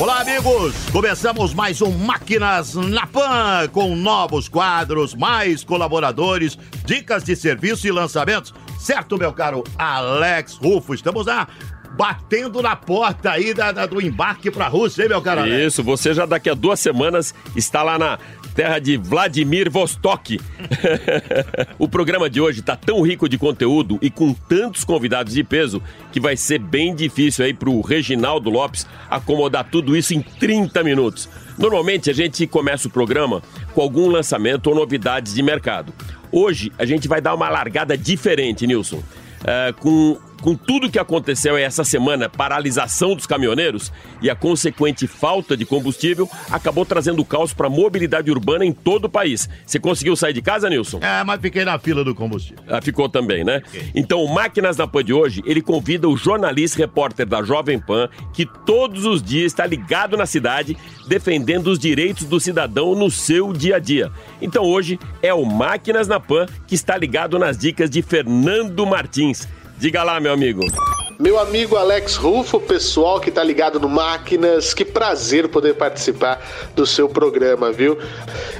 Olá, amigos! Começamos mais um Máquinas na Pan com novos quadros, mais colaboradores, dicas de serviço e lançamentos. Certo, meu caro Alex Rufo? Estamos lá batendo na porta aí da, da- do embarque pra Rússia, hein, meu caro Alex? Isso, você já daqui a duas semanas está lá na terra de Vladimir Vostok. o programa de hoje está tão rico de conteúdo e com tantos convidados de peso que vai ser bem difícil aí pro Reginaldo Lopes acomodar tudo isso em 30 minutos. Normalmente a gente começa o programa com algum lançamento ou novidades de mercado. Hoje a gente vai dar uma largada diferente, Nilson. É, com, com tudo que aconteceu essa semana, paralisação dos caminhoneiros e a consequente falta de combustível, acabou trazendo caos para a mobilidade urbana em todo o país. Você conseguiu sair de casa, Nilson? É, mas fiquei na fila do combustível. Ah, ficou também, né? Então, o Máquinas na Pan de hoje, ele convida o jornalista e repórter da Jovem Pan, que todos os dias está ligado na cidade, defendendo os direitos do cidadão no seu dia a dia. Então, hoje é o Máquinas na Pan que está ligado nas dicas de Fernando Martins. Diga lá, meu amigo. Meu amigo Alex Rufo, pessoal que tá ligado no Máquinas, que prazer poder participar do seu programa, viu?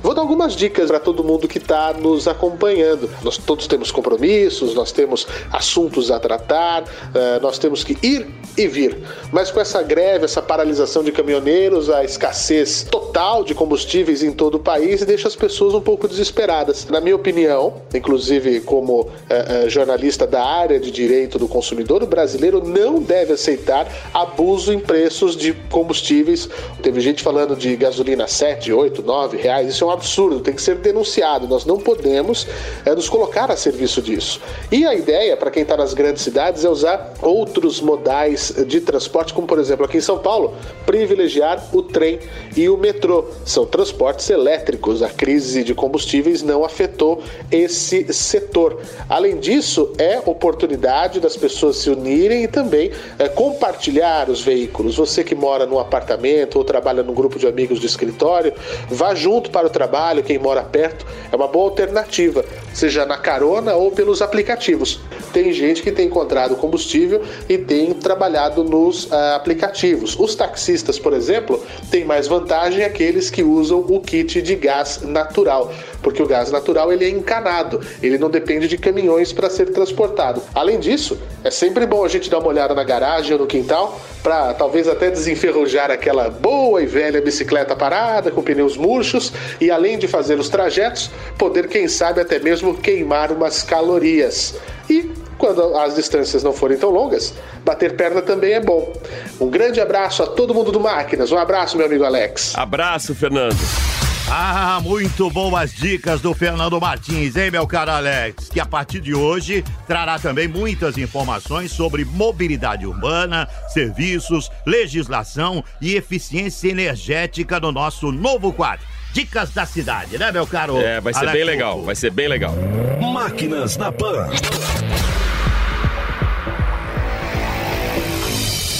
Vou dar algumas dicas para todo mundo que tá nos acompanhando. Nós todos temos compromissos, nós temos assuntos a tratar, eh, nós temos que ir e vir. Mas com essa greve, essa paralisação de caminhoneiros, a escassez total de combustíveis em todo o país deixa as pessoas um pouco desesperadas. Na minha opinião, inclusive como eh, eh, jornalista da área de direito do consumidor, o brasileiro não deve aceitar abuso em preços de combustíveis. Teve gente falando de gasolina 7, 8, 9 reais. Isso é um absurdo, tem que ser denunciado. Nós não podemos eh, nos colocar a serviço disso. E a ideia, para quem está nas grandes cidades, é usar outros modais de transporte, como por exemplo aqui em São Paulo, privilegiar o trem e o metrô. São transportes elétricos. A crise de combustíveis não afetou esse setor. Além disso, é oportunidade das pessoas se unirem e também é, compartilhar os veículos. Você que mora num apartamento ou trabalha num grupo de amigos de escritório, vá junto para o trabalho. Quem mora perto é uma boa alternativa, seja na carona ou pelos aplicativos. Tem gente que tem encontrado combustível e tem trabalhado nos ah, aplicativos. Os taxistas, por exemplo, têm mais vantagem aqueles que usam o kit de gás natural, porque o gás natural ele é encanado, ele não depende de caminhões para ser transportado. Além disso, é sempre bom a gente dar uma olhada na garagem ou no quintal para talvez até desenferrujar aquela boa e velha bicicleta parada com pneus murchos e além de fazer os trajetos, poder quem sabe até mesmo queimar umas calorias. E quando as distâncias não forem tão longas, bater perna também é bom. Um grande abraço a todo mundo do Máquinas. Um abraço, meu amigo Alex. Abraço, Fernando. Ah, muito boas dicas do Fernando Martins, hein, meu caro Alex? Que a partir de hoje trará também muitas informações sobre mobilidade urbana, serviços, legislação e eficiência energética no nosso novo quadro. Dicas da cidade, né, meu caro? É, vai ser Alex bem legal, vai ser bem legal. Máquinas na Pan.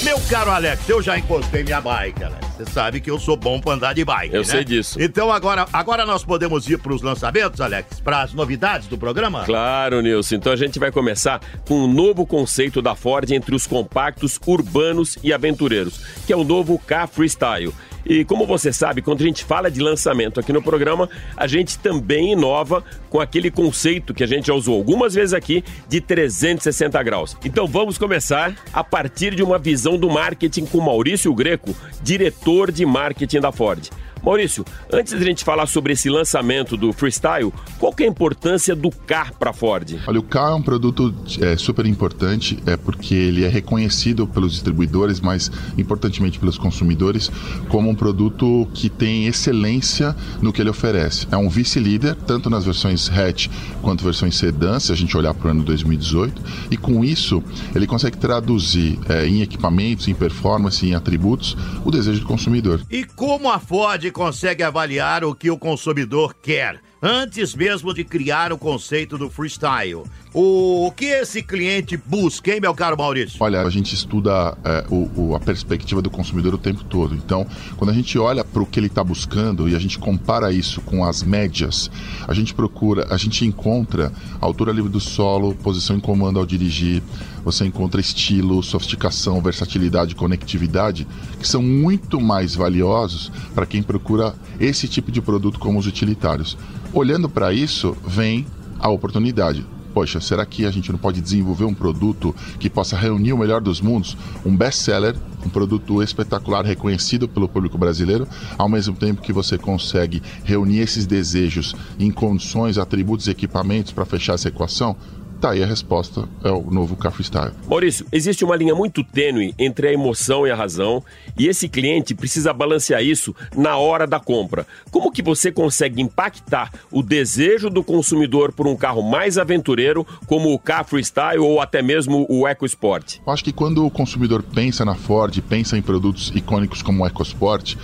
Meu caro Alex, eu já encostei minha bike, Alex. Você sabe que eu sou bom pra andar de bike, Eu né? sei disso. Então agora, agora nós podemos ir pros lançamentos, Alex? Pras novidades do programa? Claro, Nilson. Então a gente vai começar com um novo conceito da Ford entre os compactos urbanos e aventureiros, que é o novo K Freestyle. E como você sabe, quando a gente fala de lançamento aqui no programa, a gente também inova com aquele conceito que a gente já usou algumas vezes aqui de 360 graus. Então vamos começar a partir de uma visão do marketing com Maurício Greco, diretor de marketing da Ford. Maurício, antes de a gente falar sobre esse lançamento do Freestyle, qual que é a importância do K para Ford? Olha, o K é um produto é, super importante, é porque ele é reconhecido pelos distribuidores, mas importantemente pelos consumidores, como um produto que tem excelência no que ele oferece. É um vice-líder, tanto nas versões hatch quanto versões sedã, se a gente olhar para o ano 2018, e com isso ele consegue traduzir é, em equipamentos, em performance, em atributos, o desejo do consumidor. E como a Ford consegue avaliar o que o consumidor quer? Antes mesmo de criar o conceito do freestyle. O que esse cliente busca, hein, meu caro Maurício? Olha, a gente estuda é, o, o, a perspectiva do consumidor o tempo todo. Então, quando a gente olha para o que ele está buscando e a gente compara isso com as médias, a gente procura, a gente encontra altura livre do solo, posição em comando ao dirigir, você encontra estilo, sofisticação, versatilidade, conectividade, que são muito mais valiosos para quem procura esse tipo de produto como os utilitários. Olhando para isso, vem a oportunidade poxa, será que a gente não pode desenvolver um produto que possa reunir o melhor dos mundos? Um best-seller, um produto espetacular, reconhecido pelo público brasileiro, ao mesmo tempo que você consegue reunir esses desejos em condições, atributos e equipamentos para fechar essa equação? Tá aí a resposta, é o novo Car Freestyle. Maurício, existe uma linha muito tênue entre a emoção e a razão, e esse cliente precisa balancear isso na hora da compra. Como que você consegue impactar o desejo do consumidor por um carro mais aventureiro, como o Car Freestyle ou até mesmo o EcoSport? Eu acho que quando o consumidor pensa na Ford, pensa em produtos icônicos como o EcoSport,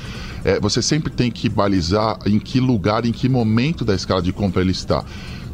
é, você sempre tem que balizar em que lugar, em que momento da escala de compra ele está.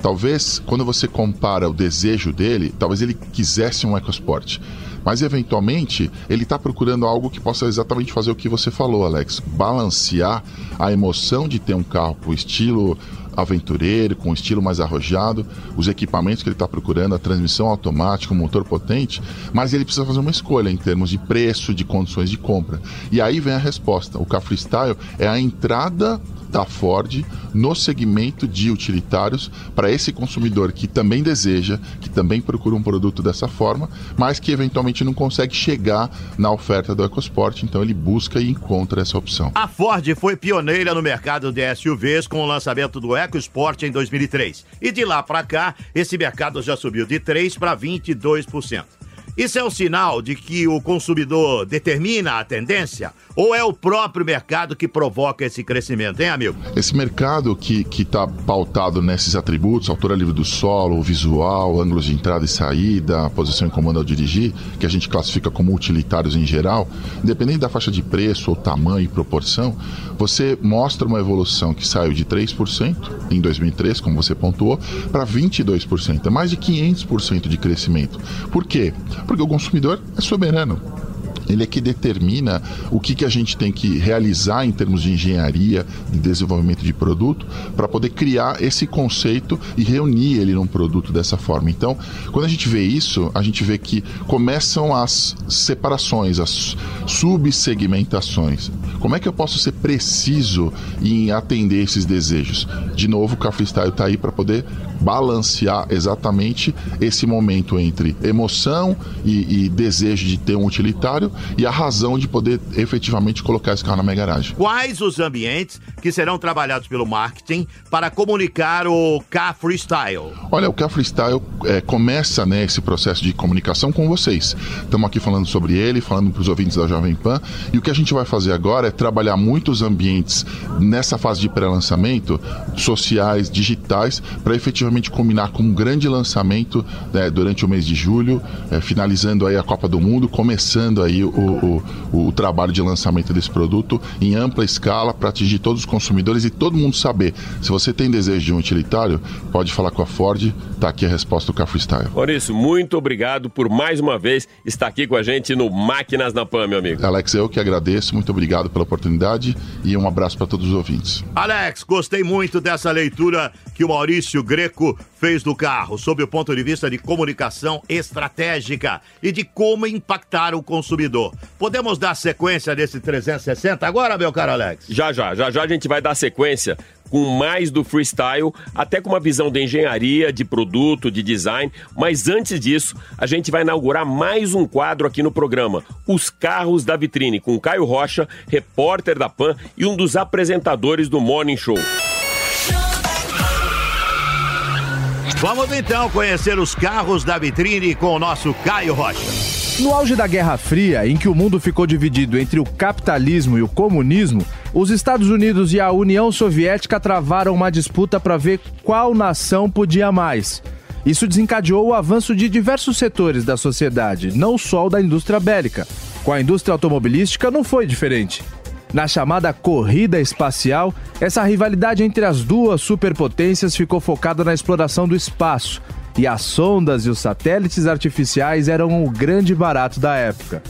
Talvez, quando você compara o desejo dele, talvez ele quisesse um EcoSport. Mas, eventualmente, ele está procurando algo que possa exatamente fazer o que você falou, Alex. Balancear a emoção de ter um carro com estilo aventureiro, com estilo mais arrojado, os equipamentos que ele está procurando, a transmissão automática, o motor potente, mas ele precisa fazer uma escolha em termos de preço, de condições de compra. E aí vem a resposta. O Car Freestyle é a entrada da Ford no segmento de utilitários para esse consumidor que também deseja, que também procura um produto dessa forma, mas que eventualmente não consegue chegar na oferta do EcoSport, então ele busca e encontra essa opção. A Ford foi pioneira no mercado de SUVs com o lançamento do EcoSport em 2003. E de lá para cá, esse mercado já subiu de 3 para 22%. Isso é um sinal de que o consumidor determina a tendência ou é o próprio mercado que provoca esse crescimento, hein, amigo? Esse mercado que está pautado nesses atributos, altura livre do solo, visual, ângulos de entrada e saída, posição em comando ao dirigir, que a gente classifica como utilitários em geral, independente da faixa de preço ou tamanho e proporção, você mostra uma evolução que saiu de 3% em 2003, como você pontuou, para 22%. É mais de 500% de crescimento. Por quê? Porque o consumidor é soberano ele é que determina o que, que a gente tem que realizar em termos de engenharia, de desenvolvimento de produto, para poder criar esse conceito e reunir ele num produto dessa forma. Então, quando a gente vê isso, a gente vê que começam as separações, as subsegmentações. Como é que eu posso ser preciso em atender esses desejos? De novo, o Style está aí para poder balancear exatamente esse momento entre emoção e, e desejo de ter um utilitário e a razão de poder efetivamente colocar esse carro na minha garagem. Quais os ambientes que serão trabalhados pelo marketing para comunicar o Car Freestyle? Olha, o Car Freestyle é, começa né, esse processo de comunicação com vocês. Estamos aqui falando sobre ele, falando para os ouvintes da Jovem Pan. E o que a gente vai fazer agora é trabalhar muitos ambientes nessa fase de pré-lançamento, sociais, digitais, para efetivamente combinar com um grande lançamento né, durante o mês de julho, é, finalizando aí a Copa do Mundo, começando aí o, o, o trabalho de lançamento desse produto em ampla escala para atingir todos os consumidores e todo mundo saber. Se você tem desejo de um utilitário, pode falar com a Ford, tá aqui a resposta do Car Freestyle. Maurício, muito obrigado por mais uma vez estar aqui com a gente no Máquinas na Pan, meu amigo. Alex, eu que agradeço, muito obrigado pela oportunidade e um abraço para todos os ouvintes. Alex, gostei muito dessa leitura que o Maurício Greco Fez do carro, sob o ponto de vista de comunicação estratégica e de como impactar o consumidor. Podemos dar sequência desse 360 agora, meu caro Alex? Já, já, já, já a gente vai dar sequência com mais do freestyle, até com uma visão de engenharia, de produto, de design. Mas antes disso, a gente vai inaugurar mais um quadro aqui no programa: Os Carros da Vitrine, com Caio Rocha, repórter da PAN e um dos apresentadores do Morning Show. Vamos então conhecer os carros da vitrine com o nosso Caio Rocha. No auge da Guerra Fria, em que o mundo ficou dividido entre o capitalismo e o comunismo, os Estados Unidos e a União Soviética travaram uma disputa para ver qual nação podia mais. Isso desencadeou o avanço de diversos setores da sociedade, não só o da indústria bélica. Com a indústria automobilística não foi diferente. Na chamada corrida espacial, essa rivalidade entre as duas superpotências ficou focada na exploração do espaço, e as sondas e os satélites artificiais eram o grande barato da época.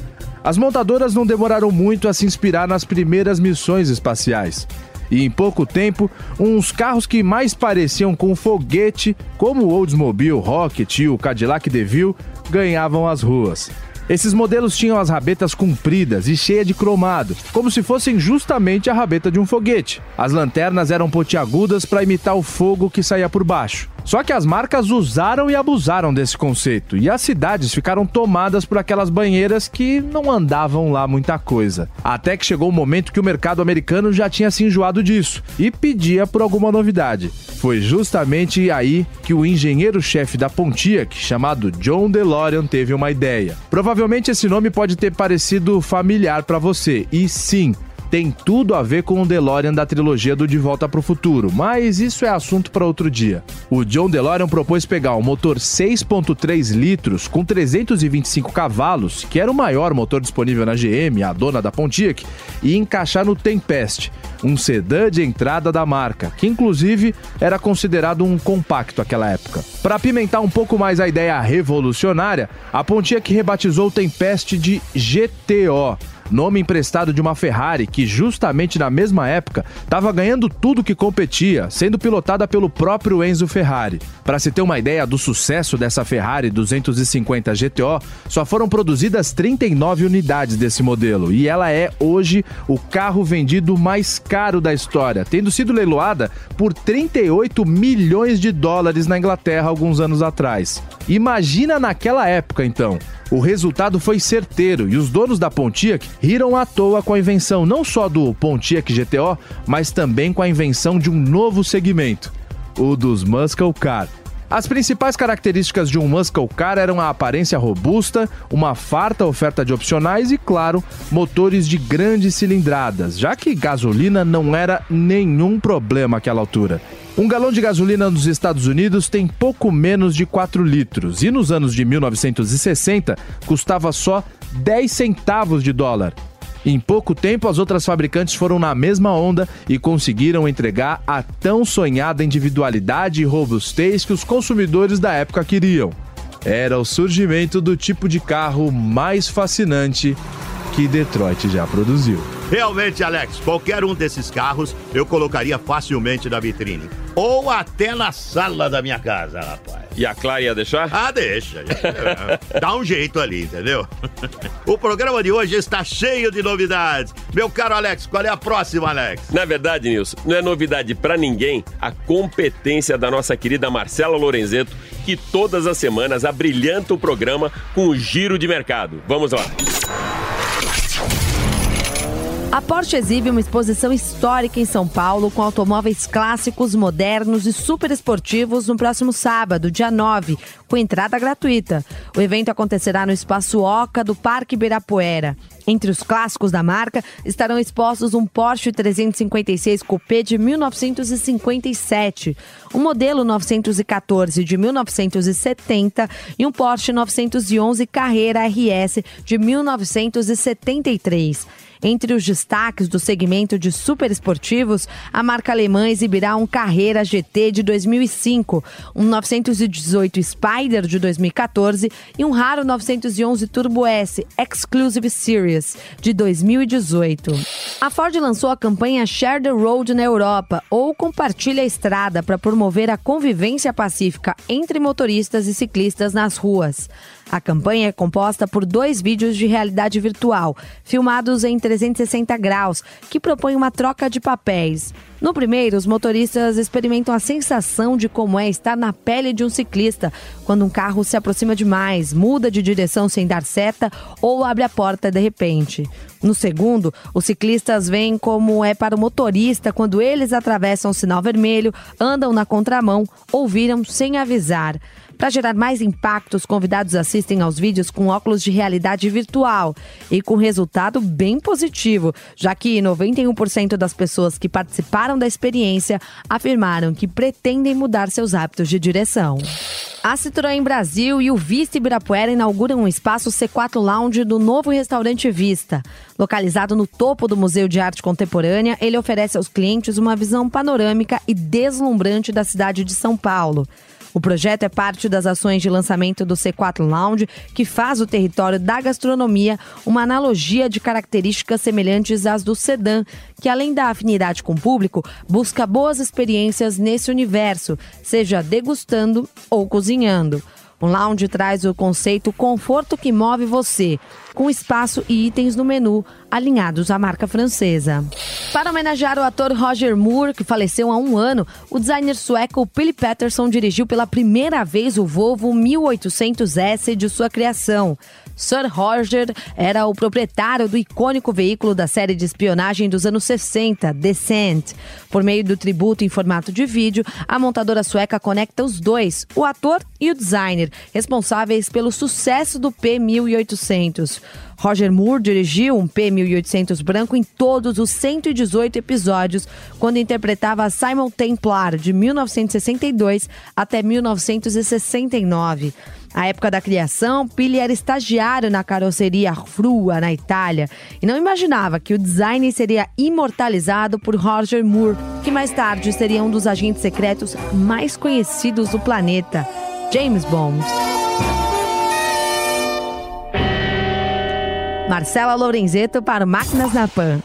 As montadoras não demoraram muito a se inspirar nas primeiras missões espaciais. E em pouco tempo, uns carros que mais pareciam com foguete, como o Oldsmobile Rocket e o Cadillac DeVille, ganhavam as ruas. Esses modelos tinham as rabetas compridas e cheias de cromado, como se fossem justamente a rabeta de um foguete. As lanternas eram pontiagudas para imitar o fogo que saía por baixo. Só que as marcas usaram e abusaram desse conceito, e as cidades ficaram tomadas por aquelas banheiras que não andavam lá muita coisa. Até que chegou o momento que o mercado americano já tinha se enjoado disso e pedia por alguma novidade. Foi justamente aí que o engenheiro-chefe da Pontiac, chamado John DeLorean, teve uma ideia. Provavelmente esse nome pode ter parecido familiar para você, e sim, tem tudo a ver com o DeLorean da trilogia do De Volta para o Futuro, mas isso é assunto para outro dia. O John DeLorean propôs pegar um motor 6.3 litros com 325 cavalos, que era o maior motor disponível na GM, a dona da Pontiac, e encaixar no Tempest, um sedã de entrada da marca, que inclusive era considerado um compacto naquela época. Para apimentar um pouco mais a ideia revolucionária, a Pontiac rebatizou o Tempest de GTO nome emprestado de uma Ferrari que, justamente na mesma época, estava ganhando tudo que competia, sendo pilotada pelo próprio Enzo Ferrari. Para se ter uma ideia do sucesso dessa Ferrari 250 GTO, só foram produzidas 39 unidades desse modelo e ela é hoje o carro vendido mais caro da história, tendo sido leiloada por 38 milhões de dólares na Inglaterra alguns anos atrás. Imagina naquela época então. O resultado foi certeiro e os donos da Pontiac riram à toa com a invenção não só do Pontiac GTO, mas também com a invenção de um novo segmento, o dos Muscle Car. As principais características de um muscle car eram a aparência robusta, uma farta oferta de opcionais e, claro, motores de grandes cilindradas, já que gasolina não era nenhum problema àquela altura. Um galão de gasolina nos Estados Unidos tem pouco menos de 4 litros e nos anos de 1960 custava só 10 centavos de dólar. Em pouco tempo, as outras fabricantes foram na mesma onda e conseguiram entregar a tão sonhada individualidade e robustez que os consumidores da época queriam. Era o surgimento do tipo de carro mais fascinante que Detroit já produziu. Realmente, Alex, qualquer um desses carros eu colocaria facilmente na vitrine. Ou até na sala da minha casa, rapaz. E a Clara ia deixar? Ah, deixa. Dá um jeito ali, entendeu? O programa de hoje está cheio de novidades. Meu caro Alex, qual é a próxima, Alex? Na verdade, Nilson, não é novidade para ninguém a competência da nossa querida Marcela Lorenzeto, que todas as semanas abrilhanta o programa com o giro de mercado. Vamos lá. あ! A Porsche exibe uma exposição histórica em São Paulo com automóveis clássicos, modernos e super esportivos no próximo sábado, dia 9, com entrada gratuita. O evento acontecerá no Espaço Oca do Parque Ibirapuera. Entre os clássicos da marca estarão expostos um Porsche 356 Coupé de 1957, um modelo 914 de 1970 e um Porsche 911 Carreira RS de 1973. Entre os destaques do segmento de superesportivos, a marca alemã exibirá um Carreira GT de 2005, um 918 Spider de 2014 e um raro 911 Turbo S Exclusive Series de 2018. A Ford lançou a campanha Share the Road na Europa, ou Compartilha a Estrada, para promover a convivência pacífica entre motoristas e ciclistas nas ruas. A campanha é composta por dois vídeos de realidade virtual, filmados em 360 graus, que propõem uma troca de papéis. No primeiro, os motoristas experimentam a sensação de como é estar na pele de um ciclista quando um carro se aproxima demais, muda de direção sem dar seta ou abre a porta de repente. No segundo, os ciclistas veem como é para o motorista quando eles atravessam o sinal vermelho, andam na contramão ou viram sem avisar. Para gerar mais impacto, os convidados assistem aos vídeos com óculos de realidade virtual e com resultado bem positivo, já que 91% das pessoas que participaram da experiência afirmaram que pretendem mudar seus hábitos de direção. A Citroën Brasil e o Vista Ibirapuera inauguram um espaço C4 Lounge do novo restaurante Vista. Localizado no topo do Museu de Arte Contemporânea, ele oferece aos clientes uma visão panorâmica e deslumbrante da cidade de São Paulo. O projeto é parte das ações de lançamento do C4 Lounge, que faz o território da gastronomia uma analogia de características semelhantes às do sedã, que além da afinidade com o público, busca boas experiências nesse universo, seja degustando ou cozinhando. O lounge traz o conceito conforto que move você, com espaço e itens no menu alinhados à marca francesa. Para homenagear o ator Roger Moore, que faleceu há um ano, o designer sueco Billy Patterson dirigiu pela primeira vez o Volvo 1800S de sua criação. Sir Roger era o proprietário do icônico veículo da série de espionagem dos anos 60, Descent. Por meio do tributo em formato de vídeo, a montadora sueca conecta os dois, o ator e o designer, responsáveis pelo sucesso do P1800. Roger Moore dirigiu um P1800 branco em todos os 118 episódios, quando interpretava Simon Templar, de 1962 até 1969. À época da criação, Pili era estagiário na carroceria Frua, na Itália, e não imaginava que o design seria imortalizado por Roger Moore, que mais tarde seria um dos agentes secretos mais conhecidos do planeta, James Bond. Marcela Lorenzeto para Máquinas na Pan.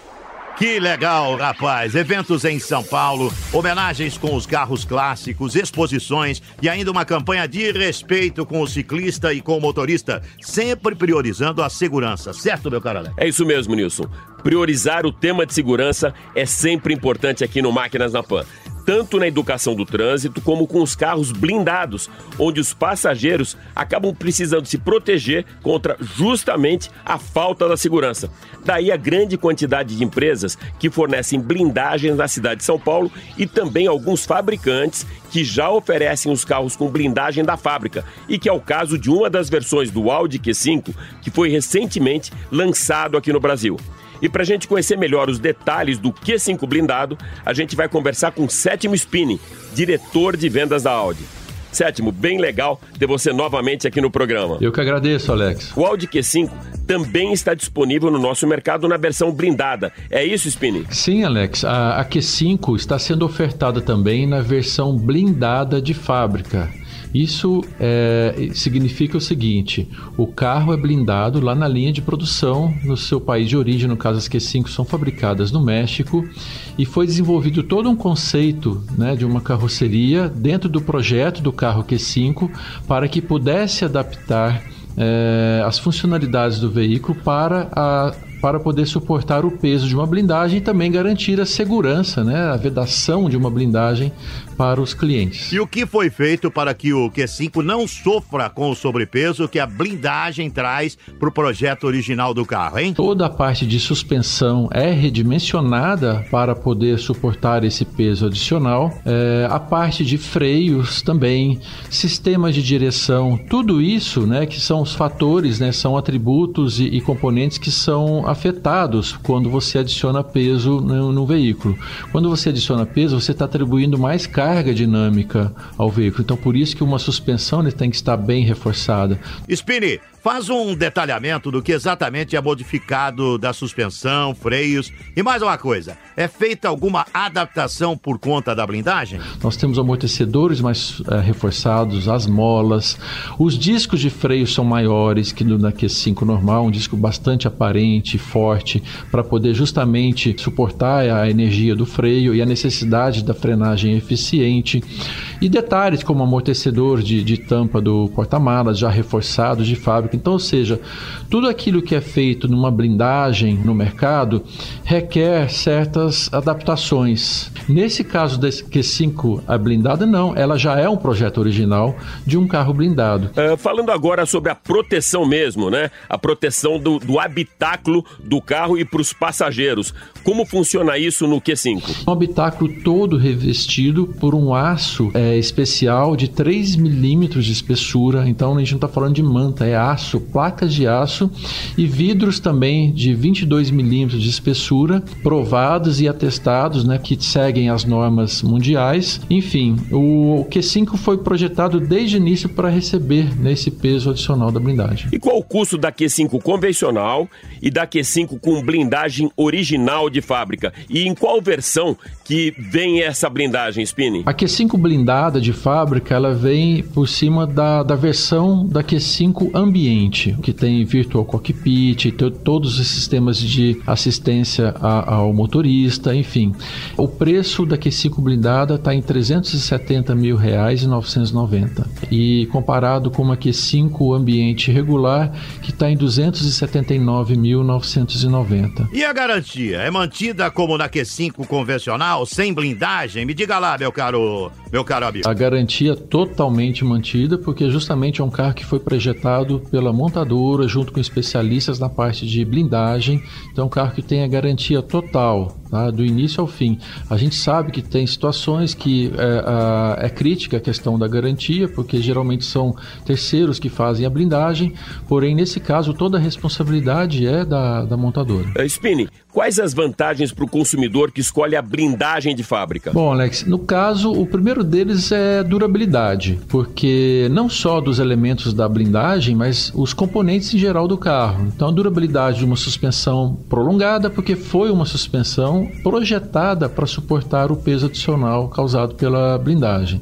Que legal, rapaz! Eventos em São Paulo, homenagens com os carros clássicos, exposições e ainda uma campanha de respeito com o ciclista e com o motorista, sempre priorizando a segurança, certo, meu cara? É isso mesmo, Nilson. Priorizar o tema de segurança é sempre importante aqui no Máquinas na Pan tanto na educação do trânsito como com os carros blindados, onde os passageiros acabam precisando se proteger contra justamente a falta da segurança. Daí a grande quantidade de empresas que fornecem blindagens na cidade de São Paulo e também alguns fabricantes que já oferecem os carros com blindagem da fábrica, e que é o caso de uma das versões do Audi Q5 que foi recentemente lançado aqui no Brasil. E para a gente conhecer melhor os detalhes do Q5 blindado, a gente vai conversar com Sétimo Spini, diretor de vendas da Audi. Sétimo, bem legal ter você novamente aqui no programa. Eu que agradeço, Alex. O Audi Q5 também está disponível no nosso mercado na versão blindada. É isso, Spini? Sim, Alex. A, a Q5 está sendo ofertada também na versão blindada de fábrica. Isso é, significa o seguinte: o carro é blindado lá na linha de produção no seu país de origem, no caso as Q5 são fabricadas no México, e foi desenvolvido todo um conceito né, de uma carroceria dentro do projeto do carro Q5 para que pudesse adaptar é, as funcionalidades do veículo para a para poder suportar o peso de uma blindagem e também garantir a segurança, né, a vedação de uma blindagem para os clientes. E o que foi feito para que o Q5 não sofra com o sobrepeso que a blindagem traz para o projeto original do carro, hein? Toda a parte de suspensão é redimensionada para poder suportar esse peso adicional. É, a parte de freios também, sistemas de direção, tudo isso, né, que são os fatores, né, são atributos e, e componentes que são afetados quando você adiciona peso no, no veículo. Quando você adiciona peso, você está atribuindo mais carga carga dinâmica ao veículo. Então, por isso que uma suspensão tem que estar bem reforçada. Spini, faz um detalhamento do que exatamente é modificado da suspensão, freios e mais uma coisa. É feita alguma adaptação por conta da blindagem? Nós temos amortecedores mais eh, reforçados, as molas, os discos de freio são maiores que no na Q5 normal, um disco bastante aparente, forte, para poder justamente suportar a energia do freio e a necessidade da frenagem eficiente. E detalhes como amortecedor de, de tampa do porta-malas já reforçado de fábrica. Então, ou seja, tudo aquilo que é feito numa blindagem no mercado requer certas adaptações. Nesse caso da Q5 a blindada, não, ela já é um projeto original de um carro blindado. Uh, falando agora sobre a proteção mesmo, né? A proteção do, do habitáculo do carro e para os passageiros. Como funciona isso no Q5? Um habitáculo todo revestido por um aço é, especial de 3 milímetros de espessura. Então a gente não está falando de manta, é aço, placas de aço e vidros também de 22 milímetros de espessura, provados e atestados, né, que seguem as normas mundiais. Enfim, o Q5 foi projetado desde o início para receber nesse peso adicional da blindagem. E qual o custo da Q5 convencional e da Q5 com blindagem original de fábrica? E em qual versão que vem essa blindagem, Spini? A Q5 blindada de fábrica, ela vem por cima da, da versão da Q5 ambiente, que tem Virtual Cockpit, tem todos os sistemas de assistência a, ao motorista, enfim. O preço da Q5 blindada está em 370 mil reais e 990. E comparado com uma Q5 ambiente regular, que está em 279.990. E a garantia é mantida como na Q5 convencional, sem blindagem? Me diga lá, meu caro, meu caro amigo. A garantia totalmente mantida, porque justamente é um carro que foi projetado pela montadora junto com especialistas na parte de blindagem. Então, é um carro que tem a garantia total tá? do início ao fim. A gente sabe que tem situações que é, a, é crítica a questão da garantia, porque geralmente são terceiros que fazem a blindagem, porém, nesse caso, toda a responsabilidade é da, da montadora. Uh, quais as vantagens para o consumidor que escolhe a blindagem de fábrica? Bom, Alex, no caso, o primeiro deles é durabilidade, porque não só dos elementos da blindagem, mas os componentes em geral do carro. Então, a durabilidade de uma suspensão prolongada, porque foi uma suspensão projetada para suportar o peso adicional causado pela blindagem.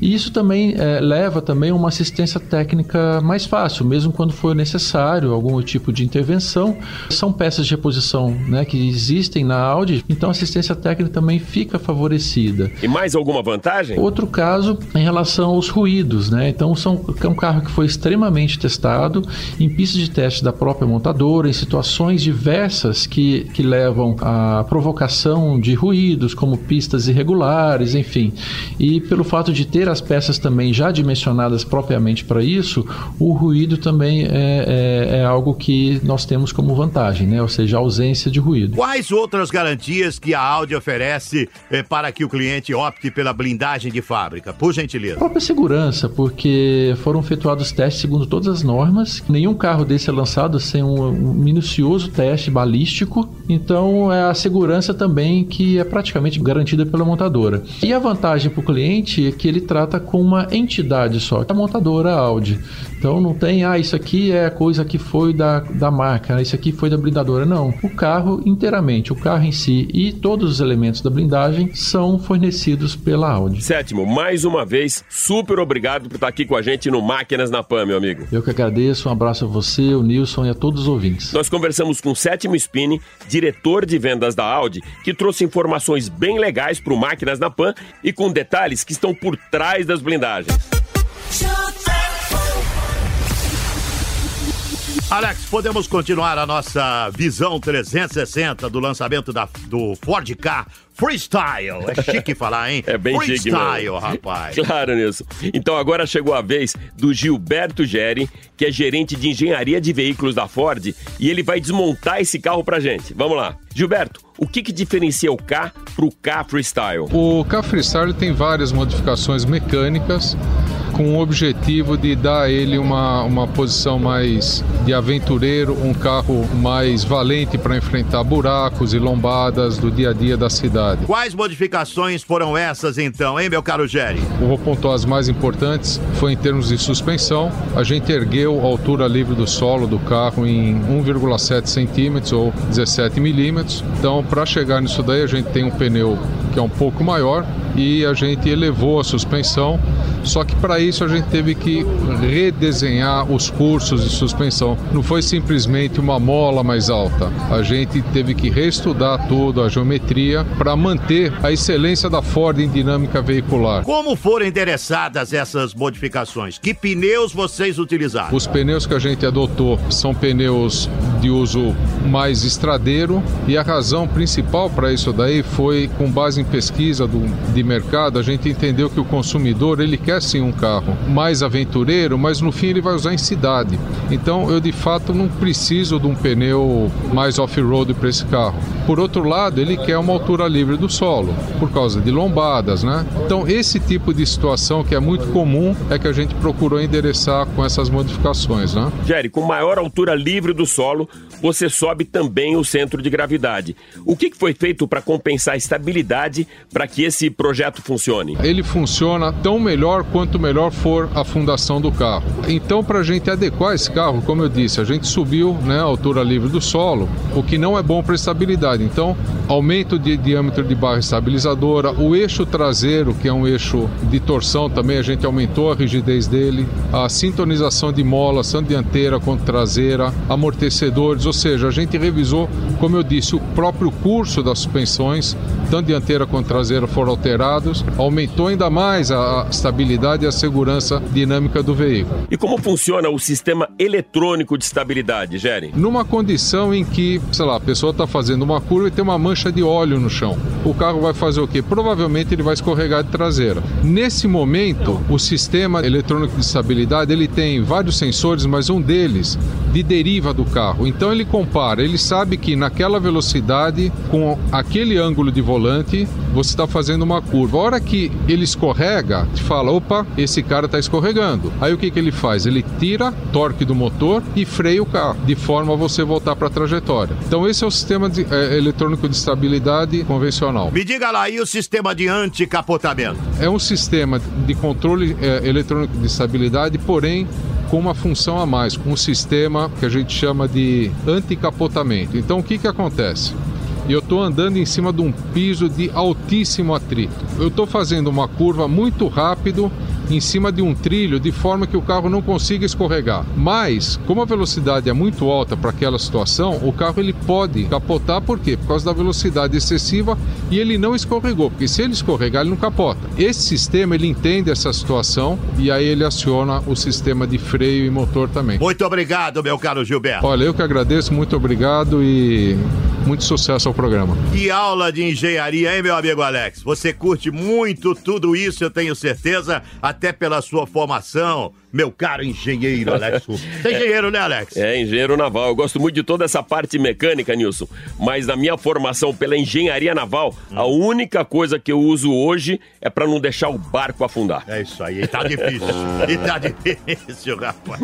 E isso também é, leva também a uma assistência técnica mais fácil, mesmo quando for necessário algum tipo de intervenção. São peças de reposição né, que existem na Audi, então a assistência técnica também fica favorecida. E mais alguma vantagem? Outro caso em relação aos ruídos, né? Então são, é um carro que foi extremamente testado em pistas de teste da própria montadora, em situações diversas que, que levam à provocação de ruídos, como pistas irregulares, enfim. E pelo fato de ter as peças também já dimensionadas propriamente para isso, o ruído também é, é, é, algo que nós temos como vantagem, né? ou seja, a ausência de ruído. Quais outras garantias que a Audi oferece eh, para que o cliente opte pela blindagem de fábrica? Por gentileza. A própria segurança, porque foram efetuados testes segundo todas as normas. Nenhum carro desse é lançado sem um, um minucioso teste balístico. Então, é a segurança também que é praticamente garantida pela montadora. E a vantagem para o cliente é que ele trata com uma entidade só, a montadora Audi. Então não tem, ah, isso aqui é a coisa que foi da, da marca, isso aqui foi da blindadora. Não. O carro inteiramente, o carro em si e todos os elementos da blindagem são fornecidos pela Audi. Sétimo, mais uma vez, super obrigado por estar aqui com a gente no Máquinas na Pan, meu amigo. Eu que agradeço, um abraço a você, o Nilson e a todos os ouvintes. Nós conversamos com o Sétimo Spini, diretor de vendas da Audi, que trouxe informações bem legais para o Máquinas na Pan e com detalhes que estão por trás das blindagens. Alex, podemos continuar a nossa visão 360 do lançamento da, do Ford K Freestyle. É chique falar, hein? É bem Freestyle, chique. Freestyle, rapaz. Claro, Nilson. Então agora chegou a vez do Gilberto Geri, que é gerente de engenharia de veículos da Ford, e ele vai desmontar esse carro pra gente. Vamos lá. Gilberto, o que, que diferencia o K pro K Freestyle? O K Freestyle tem várias modificações mecânicas com o objetivo de dar a ele uma, uma posição mais de aventureiro, um carro mais valente para enfrentar buracos e lombadas do dia a dia da cidade. Quais modificações foram essas então, hein, meu caro Jerry? Eu vou pontuar as mais importantes, foi em termos de suspensão. A gente ergueu a altura livre do solo do carro em 1,7 centímetros ou 17 milímetros. Então, para chegar nisso daí, a gente tem um pneu que é um pouco maior e a gente elevou a suspensão. Só que para isso a gente teve que redesenhar os cursos de suspensão. Não foi simplesmente uma mola mais alta. A gente teve que reestudar tudo, a geometria, para manter a excelência da Ford em dinâmica veicular. Como foram endereçadas essas modificações? Que pneus vocês utilizaram? Os pneus que a gente adotou são pneus de uso mais estradeiro e a razão principal para isso daí foi com base em pesquisa do, de mercado, a gente entendeu que o consumidor ele quer sim um carro mais aventureiro, mas no fim ele vai usar em cidade. Então eu de fato não preciso de um pneu mais off-road para esse carro. Por outro lado, ele quer uma altura livre do solo, por causa de lombadas, né? Então esse tipo de situação que é muito comum é que a gente procurou endereçar com essas modificações, né? Jerry, com maior altura livre do solo, você sobe também o centro de gravidade. O que foi feito para compensar a estabilidade para que esse projeto funcione? Ele funciona tão melhor quanto melhor for a fundação do carro. Então, para a gente adequar esse carro, como eu disse, a gente subiu né, a altura livre do solo, o que não é bom para a estabilidade. Então, aumento de diâmetro de barra estabilizadora, o eixo traseiro, que é um eixo de torção também, a gente aumentou a rigidez dele, a sintonização de molas, tanto dianteira quanto traseira, amortecedores, ou seja, a gente revisou, como eu disse, o próprio curso das suspensões, tanto dianteira quanto traseira foram alterados, aumentou ainda mais a estabilidade e a segurança dinâmica do veículo. E como funciona o sistema eletrônico de estabilidade, Jerry? Numa condição em que, sei lá, a pessoa está fazendo uma curva e tem uma mancha de óleo no chão, o carro vai fazer o quê? Provavelmente ele vai escorregar de traseira. Nesse momento, o sistema eletrônico de estabilidade ele tem vários sensores, mas um deles de deriva do carro. Então ele compara, ele sabe que naquela velocidade, com aquele ângulo de volante, você está fazendo uma curva. A hora que ele escorrega, te fala, opa, esse cara está escorregando. Aí o que, que ele faz? Ele tira torque do motor e freia o carro, de forma a você voltar para a trajetória. Então esse é o sistema de, é, eletrônico de estabilidade convencional. Me diga lá, e o sistema de anticapotamento? É um sistema de controle é, eletrônico de estabilidade, porém com uma função a mais, com um sistema que a gente chama de anticapotamento. Então o que, que acontece? eu estou andando em cima de um piso de altíssimo atrito. Eu estou fazendo uma curva muito rápido em cima de um trilho de forma que o carro não consiga escorregar. Mas, como a velocidade é muito alta para aquela situação, o carro ele pode capotar por quê? Por causa da velocidade excessiva e ele não escorregou, porque se ele escorregar ele não capota. Esse sistema ele entende essa situação e aí ele aciona o sistema de freio e motor também. Muito obrigado, meu caro Gilberto. Olha, eu que agradeço, muito obrigado e muito sucesso ao programa. Que aula de engenharia, hein, meu amigo Alex? Você curte muito tudo isso, eu tenho certeza, até pela sua formação, meu caro engenheiro, Alex. Você é engenheiro, né, Alex? É, engenheiro naval. Eu gosto muito de toda essa parte mecânica, Nilson. Mas na minha formação pela engenharia naval, hum. a única coisa que eu uso hoje é para não deixar o barco afundar. É isso aí. E tá difícil. e tá difícil, rapaz.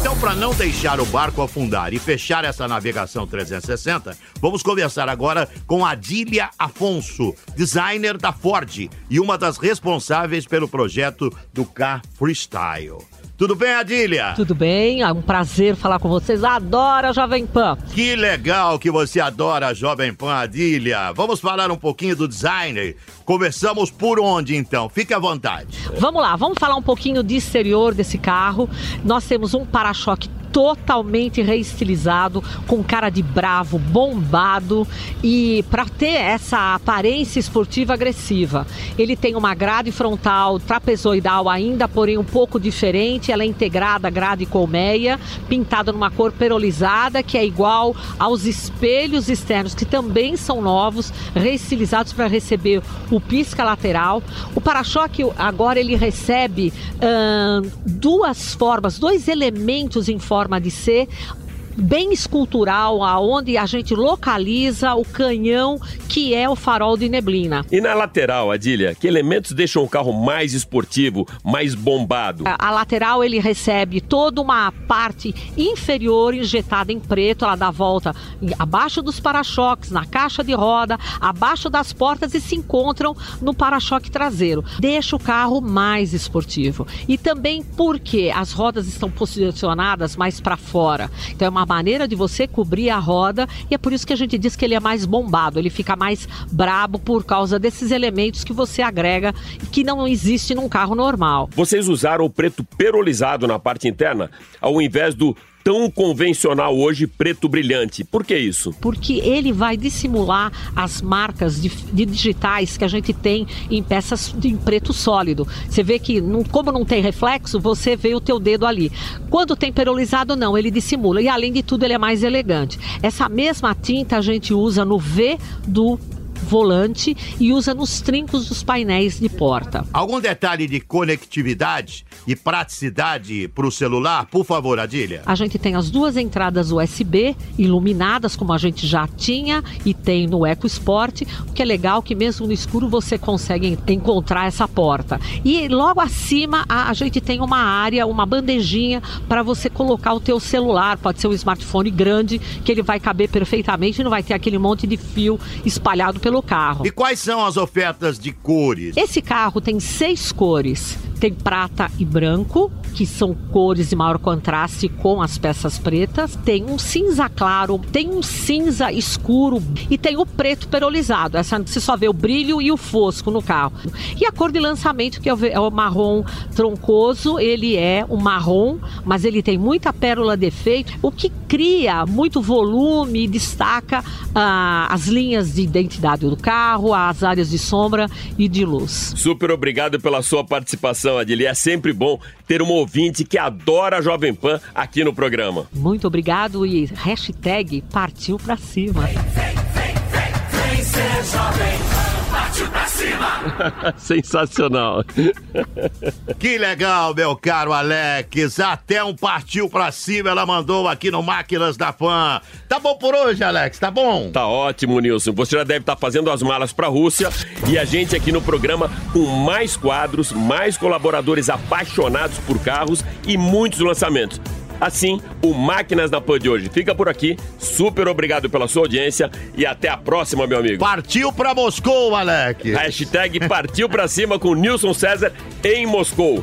Então, para não deixar o barco afundar e fechar essa navegação 360, vamos conversar agora com Adília Afonso, designer da Ford e uma das responsáveis pelo projeto do Car Freestyle. Tudo bem, Adília? Tudo bem, é um prazer falar com vocês. Adoro a Jovem Pan. Que legal que você adora a Jovem Pan, Adília. Vamos falar um pouquinho do designer. Começamos por onde, então? Fique à vontade. Vamos lá, vamos falar um pouquinho de exterior desse carro. Nós temos um para-choque totalmente reestilizado, com cara de bravo, bombado e para ter essa aparência esportiva agressiva. Ele tem uma grade frontal trapezoidal ainda, porém um pouco diferente. Ela é integrada grade colmeia, pintada numa cor perolizada, que é igual aos espelhos externos, que também são novos, reestilizados para receber o pisca lateral. O para-choque agora ele recebe hum, duas formas, dois elementos em forma forma de ser bem escultural, aonde a gente localiza o canhão que é o farol de neblina. E na lateral, Adília, que elementos deixam o carro mais esportivo, mais bombado? A, a lateral ele recebe toda uma parte inferior injetada em preto, ela dá volta abaixo dos para-choques, na caixa de roda, abaixo das portas e se encontram no para-choque traseiro. Deixa o carro mais esportivo. E também porque as rodas estão posicionadas mais para fora. Então é uma maneira de você cobrir a roda e é por isso que a gente diz que ele é mais bombado, ele fica mais brabo por causa desses elementos que você agrega que não existe num carro normal. Vocês usaram o preto perolizado na parte interna, ao invés do tão convencional hoje preto brilhante. Por que isso? porque ele vai dissimular as marcas de, de digitais que a gente tem em peças de- em preto sólido. Você vê que, não- como não tem reflexo, você vê o teu dedo ali. Quando tem perolizado, não, ele dissimula. E além de tudo, ele é mais elegante. Essa mesma tinta a gente usa no V do volante e usa nos trincos dos painéis de porta. Algum detalhe de conectividade e praticidade para o celular? Por favor, Adília. A gente tem as duas entradas USB iluminadas, como a gente já tinha, e tem no EcoSport, o que é legal que mesmo no escuro você consegue en- encontrar essa porta. E logo acima a, a gente tem uma área, uma bandejinha para você colocar o teu celular, pode ser um smartphone grande, que ele vai caber perfeitamente não vai ter aquele monte de fio espalhado pelo carro. E quais são as ofertas de cores? Esse carro tem seis cores. Tem prata e branco, que são cores de maior contraste com as peças pretas. Tem um cinza claro, tem um cinza escuro e tem o preto perolizado. Essa você só vê o brilho e o fosco no carro. E a cor de lançamento, que é o, é o marrom troncoso, ele é o marrom, mas ele tem muita pérola de efeito, o que cria muito volume e destaca ah, as linhas de identidade do carro, as áreas de sombra e de luz. Super obrigado pela sua participação, Adília. É sempre bom ter um ouvinte que adora a Jovem Pan aqui no programa. Muito obrigado e hashtag partiu pra cima. Vem ser jovem, partiu pra cima. Sensacional. Que legal, meu caro Alex. Até um partiu pra cima, ela mandou aqui no Máquinas da Fã. Tá bom por hoje, Alex? Tá bom? Tá ótimo, Nilson. Você já deve estar fazendo as malas para a Rússia e a gente aqui no programa com mais quadros, mais colaboradores apaixonados por carros e muitos lançamentos. Assim, o Máquinas na Pan de hoje fica por aqui. Super obrigado pela sua audiência e até a próxima, meu amigo. Partiu pra Moscou, Alex. Hashtag partiu pra cima com Nilson César em Moscou.